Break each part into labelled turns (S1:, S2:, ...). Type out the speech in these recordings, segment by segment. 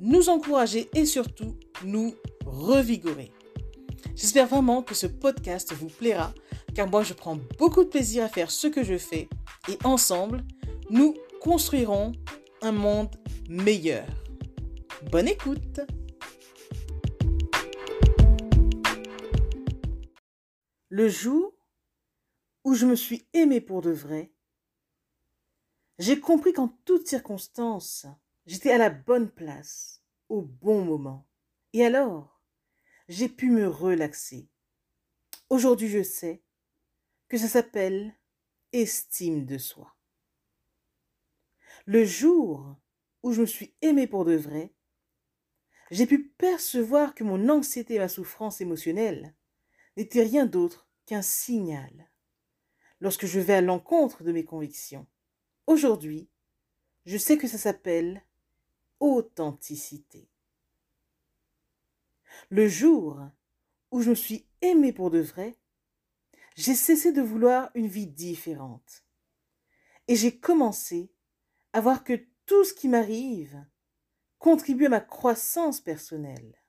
S1: nous encourager et surtout nous revigorer. J'espère vraiment que ce podcast vous plaira car moi je prends beaucoup de plaisir à faire ce que je fais et ensemble, nous construirons un monde meilleur. Bonne écoute Le jour où je me suis aimé pour de vrai, j'ai compris qu'en toutes circonstances, j'étais à la bonne place, au bon moment. Et alors, j'ai pu me relaxer. Aujourd'hui, je sais que ça s'appelle estime de soi. Le jour où je me suis aimé pour de vrai, j'ai pu percevoir que mon anxiété et ma souffrance émotionnelle n'étaient rien d'autre qu'un signal lorsque je vais à l'encontre de mes convictions. Aujourd'hui, je sais que ça s'appelle authenticité. Le jour où je me suis aimé pour de vrai, j'ai cessé de vouloir une vie différente. Et j'ai commencé à voir que tout ce qui m'arrive contribue à ma croissance personnelle.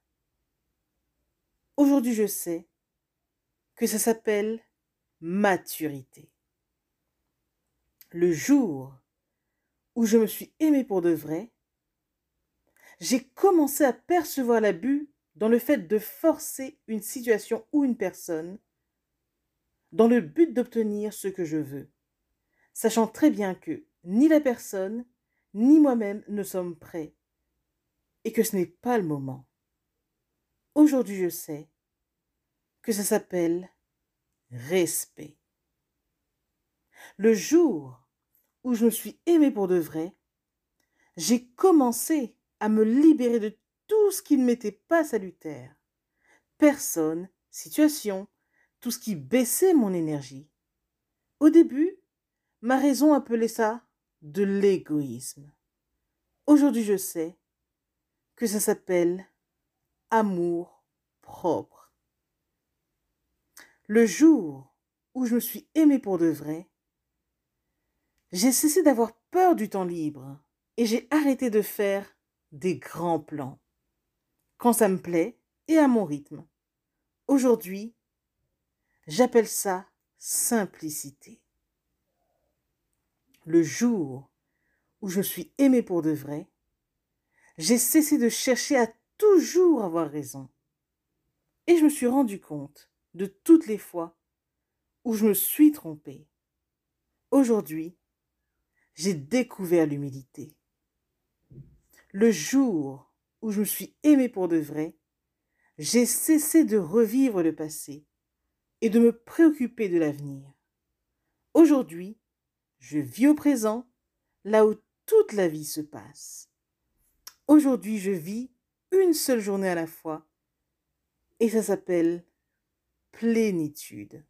S1: Aujourd'hui, je sais que ça s'appelle maturité le jour où je me suis aimé pour de vrai, j'ai commencé à percevoir l'abus dans le fait de forcer une situation ou une personne dans le but d'obtenir ce que je veux, sachant très bien que ni la personne ni moi-même ne sommes prêts et que ce n'est pas le moment. Aujourd'hui, je sais que ça s'appelle respect. Le jour où je me suis aimé pour de vrai, j'ai commencé à me libérer de tout ce qui ne m'était pas salutaire. Personne, situation, tout ce qui baissait mon énergie. Au début, ma raison appelait ça de l'égoïsme. Aujourd'hui, je sais que ça s'appelle amour propre. Le jour où je me suis aimé pour de vrai, j'ai cessé d'avoir peur du temps libre et j'ai arrêté de faire des grands plans. Quand ça me plaît et à mon rythme. Aujourd'hui, j'appelle ça simplicité. Le jour où je suis aimé pour de vrai, j'ai cessé de chercher à toujours avoir raison. Et je me suis rendu compte de toutes les fois où je me suis trompé. Aujourd'hui, j'ai découvert l'humilité. Le jour où je me suis aimé pour de vrai, j'ai cessé de revivre le passé et de me préoccuper de l'avenir. Aujourd'hui, je vis au présent, là où toute la vie se passe. Aujourd'hui, je vis une seule journée à la fois, et ça s'appelle plénitude.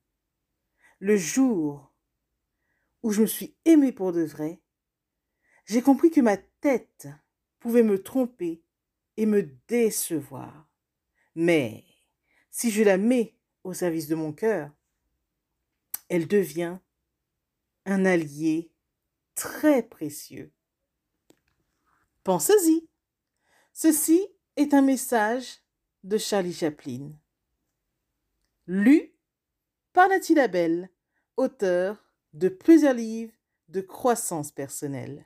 S1: Le jour où je me suis aimé pour de vrai, j'ai compris que ma tête pouvait me tromper et me décevoir. Mais si je la mets au service de mon cœur, elle devient un allié très précieux. Pensez-y. Ceci est un message de Charlie Chaplin. Lu par Nathalie Labelle, auteur de plusieurs livres de croissance personnelle.